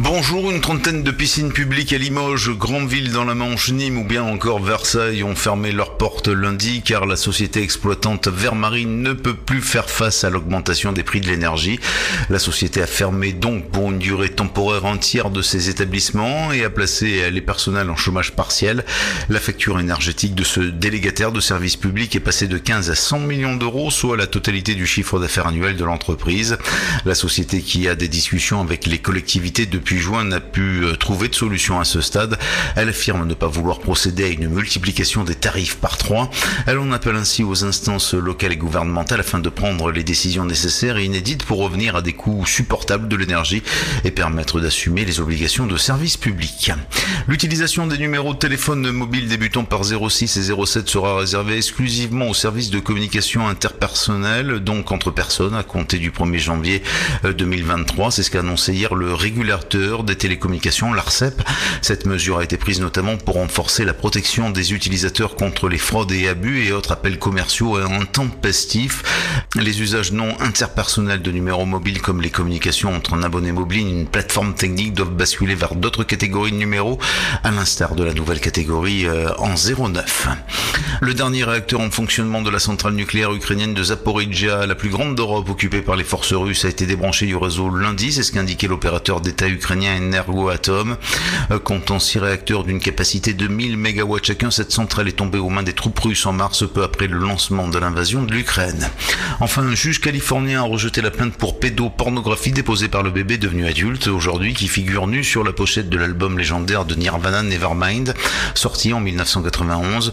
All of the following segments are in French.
Bonjour, une trentaine de piscines publiques à Limoges, Grandville dans la Manche, Nîmes ou bien encore Versailles ont fermé leurs portes lundi car la société exploitante Vermarine ne peut plus faire face à l'augmentation des prix de l'énergie. La société a fermé donc pour une durée temporaire entière de ses établissements et a placé les personnels en chômage partiel. La facture énergétique de ce délégataire de services publics est passée de 15 à 100 millions d'euros, soit la totalité du chiffre d'affaires annuel de l'entreprise. La société qui a des discussions avec les collectivités depuis depuis juin n'a pu euh, trouver de solution à ce stade. Elle affirme ne pas vouloir procéder à une multiplication des tarifs par trois. Elle en appelle ainsi aux instances locales et gouvernementales afin de prendre les décisions nécessaires et inédites pour revenir à des coûts supportables de l'énergie et permettre d'assumer les obligations de service public. L'utilisation des numéros de téléphone mobile débutant par 06 et 07 sera réservée exclusivement aux services de communication interpersonnelle, donc entre personnes, à compter du 1er janvier 2023. Euh, C'est ce qu'a annoncé hier le régulateur des télécommunications, l'ARCEP. Cette mesure a été prise notamment pour renforcer la protection des utilisateurs contre les fraudes et abus et autres appels commerciaux intempestifs. Les usages non interpersonnels de numéros mobiles comme les communications entre un abonné mobile et une plateforme technique doivent basculer vers d'autres catégories de numéros, à l'instar de la nouvelle catégorie euh, en 09. Le dernier réacteur en fonctionnement de la centrale nucléaire ukrainienne de Zaporizhia, la plus grande d'Europe occupée par les forces russes, a été débranché du réseau lundi, c'est ce qu'indiquait l'opérateur d'État ukrainien Energoatom. Euh, comptant 6 réacteurs d'une capacité de 1000 MW chacun, cette centrale est tombée aux mains des troupes russes en mars, peu après le lancement de l'invasion de l'Ukraine. Enfin, un juge californien a rejeté la plainte pour pédopornographie déposée par le bébé devenu adulte aujourd'hui, qui figure nu sur la pochette de l'album légendaire de Nirvana Nevermind, sorti en 1991.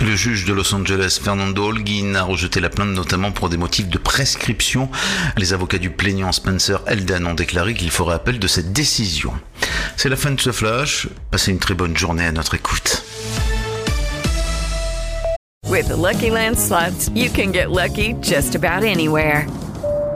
Le juge de Los Angeles, Fernando Holguin, a rejeté la plainte notamment pour des motifs de prescription. Les avocats du plaignant Spencer Elden ont déclaré qu'il ferait appel de cette décision. C'est la fin de ce flash. Passez une très bonne journée à notre écoute. With Lucky you can get lucky just about anywhere.